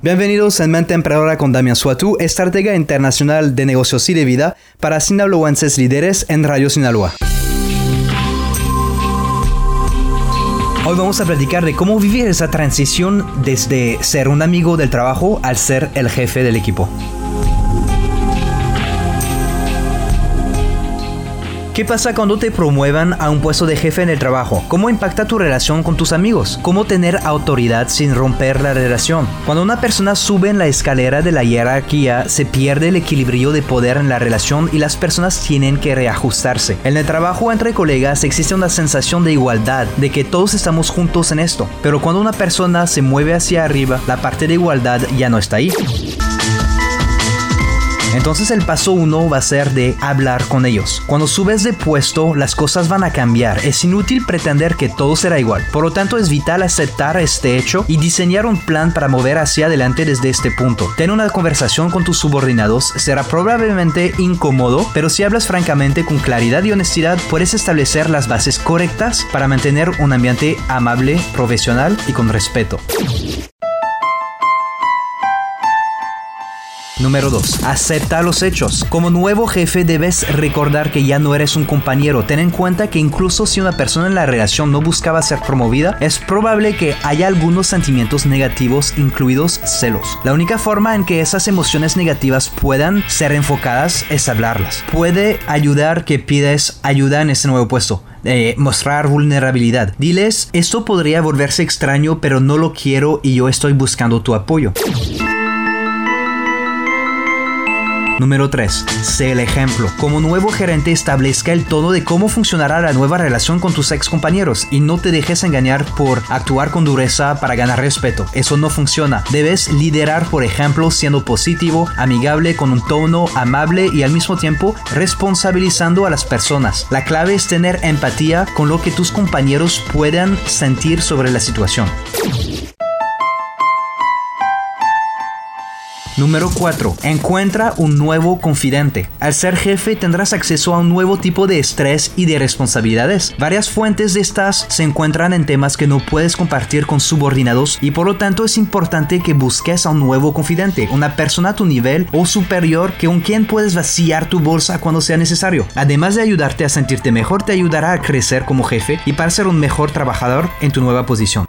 Bienvenidos en Mente Emprendedora con Damián Suatu, estratega internacional de negocios y de vida para sinaloenses líderes en Radio Sinaloa. Hoy vamos a platicar de cómo vivir esa transición desde ser un amigo del trabajo al ser el jefe del equipo. ¿Qué pasa cuando te promuevan a un puesto de jefe en el trabajo? ¿Cómo impacta tu relación con tus amigos? ¿Cómo tener autoridad sin romper la relación? Cuando una persona sube en la escalera de la jerarquía, se pierde el equilibrio de poder en la relación y las personas tienen que reajustarse. En el trabajo entre colegas existe una sensación de igualdad, de que todos estamos juntos en esto. Pero cuando una persona se mueve hacia arriba, la parte de igualdad ya no está ahí. Entonces el paso uno va a ser de hablar con ellos. Cuando subes de puesto, las cosas van a cambiar. Es inútil pretender que todo será igual. Por lo tanto, es vital aceptar este hecho y diseñar un plan para mover hacia adelante desde este punto. Ten una conversación con tus subordinados. Será probablemente incómodo, pero si hablas francamente con claridad y honestidad, puedes establecer las bases correctas para mantener un ambiente amable, profesional y con respeto. Número 2. Acepta los hechos. Como nuevo jefe debes recordar que ya no eres un compañero. Ten en cuenta que incluso si una persona en la relación no buscaba ser promovida, es probable que haya algunos sentimientos negativos, incluidos celos. La única forma en que esas emociones negativas puedan ser enfocadas es hablarlas. Puede ayudar que pides ayuda en ese nuevo puesto. Eh, mostrar vulnerabilidad. Diles, esto podría volverse extraño, pero no lo quiero y yo estoy buscando tu apoyo. Número 3. Sé el ejemplo. Como nuevo gerente establezca el tono de cómo funcionará la nueva relación con tus ex compañeros y no te dejes engañar por actuar con dureza para ganar respeto. Eso no funciona. Debes liderar, por ejemplo, siendo positivo, amigable, con un tono amable y al mismo tiempo responsabilizando a las personas. La clave es tener empatía con lo que tus compañeros puedan sentir sobre la situación. Número 4. Encuentra un nuevo confidente. Al ser jefe tendrás acceso a un nuevo tipo de estrés y de responsabilidades. Varias fuentes de estas se encuentran en temas que no puedes compartir con subordinados y por lo tanto es importante que busques a un nuevo confidente, una persona a tu nivel o superior que con quien puedes vaciar tu bolsa cuando sea necesario. Además de ayudarte a sentirte mejor, te ayudará a crecer como jefe y para ser un mejor trabajador en tu nueva posición.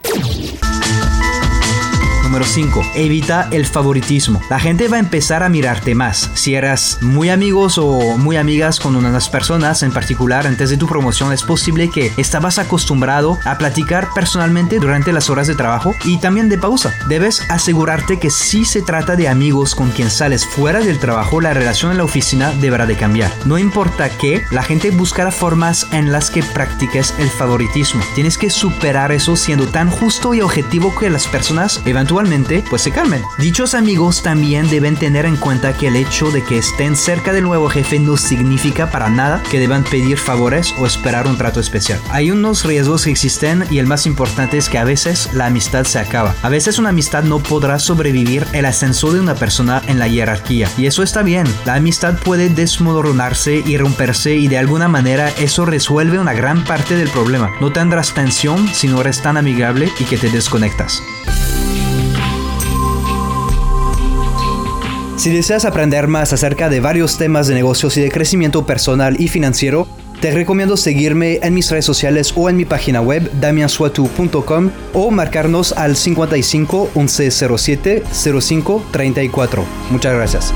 Número 5. Evita el favoritismo. La gente va a empezar a mirarte más. Si eras muy amigos o muy amigas con unas personas en particular antes de tu promoción, es posible que estabas acostumbrado a platicar personalmente durante las horas de trabajo y también de pausa. Debes asegurarte que si se trata de amigos con quien sales fuera del trabajo, la relación en la oficina deberá de cambiar. No importa que la gente buscará formas en las que practiques el favoritismo. Tienes que superar eso siendo tan justo y objetivo que las personas pues se calmen. Dichos amigos también deben tener en cuenta que el hecho de que estén cerca del nuevo jefe no significa para nada que deban pedir favores o esperar un trato especial. Hay unos riesgos que existen y el más importante es que a veces la amistad se acaba. A veces una amistad no podrá sobrevivir el ascenso de una persona en la jerarquía y eso está bien. La amistad puede desmoronarse y romperse y de alguna manera eso resuelve una gran parte del problema. No tendrás tensión si no eres tan amigable y que te desconectas. Si deseas aprender más acerca de varios temas de negocios y de crecimiento personal y financiero, te recomiendo seguirme en mis redes sociales o en mi página web damiansuatu.com o marcarnos al 55 1107 05 34. Muchas gracias.